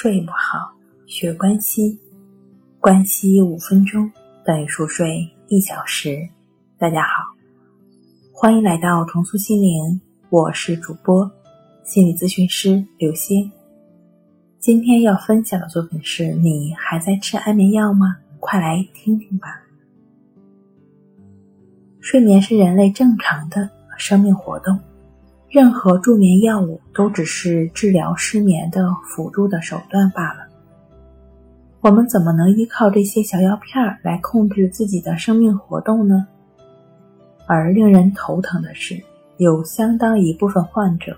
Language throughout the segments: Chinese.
睡不好，学关西，关西五分钟等于熟睡一小时。大家好，欢迎来到重塑心灵，我是主播心理咨询师刘星。今天要分享的作品是你还在吃安眠药吗？快来听听吧。睡眠是人类正常的生命活动。任何助眠药物都只是治疗失眠的辅助的手段罢了。我们怎么能依靠这些小药片来控制自己的生命活动呢？而令人头疼的是，有相当一部分患者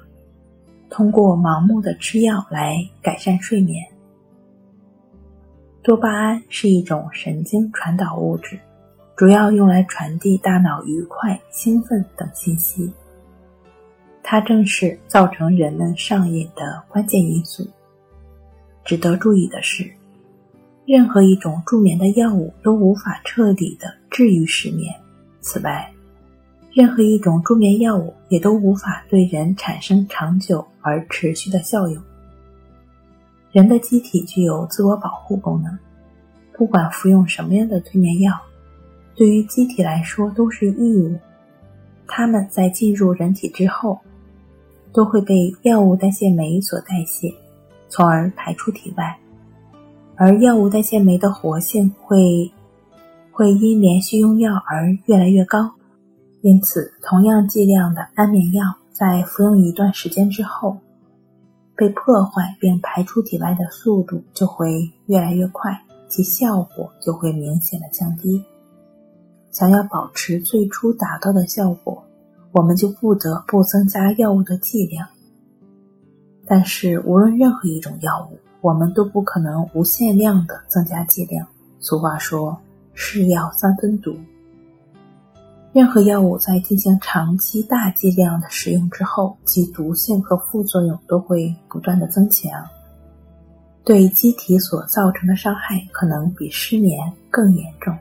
通过盲目的吃药来改善睡眠。多巴胺是一种神经传导物质，主要用来传递大脑愉快、兴奋等信息。它正是造成人们上瘾的关键因素。值得注意的是，任何一种助眠的药物都无法彻底的治愈失眠。此外，任何一种助眠药物也都无法对人产生长久而持续的效用。人的机体具有自我保护功能，不管服用什么样的催眠药，对于机体来说都是异物。它们在进入人体之后。都会被药物代谢酶所代谢，从而排出体外。而药物代谢酶的活性会会因连续用药而越来越高，因此同样剂量的安眠药在服用一段时间之后，被破坏并排出体外的速度就会越来越快，其效果就会明显的降低。想要保持最初达到的效果。我们就不得不增加药物的剂量。但是，无论任何一种药物，我们都不可能无限量的增加剂量。俗话说“是药三分毒”。任何药物在进行长期大剂量的使用之后，其毒性和副作用都会不断的增强，对机体所造成的伤害可能比失眠更严重。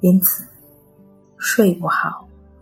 因此，睡不好。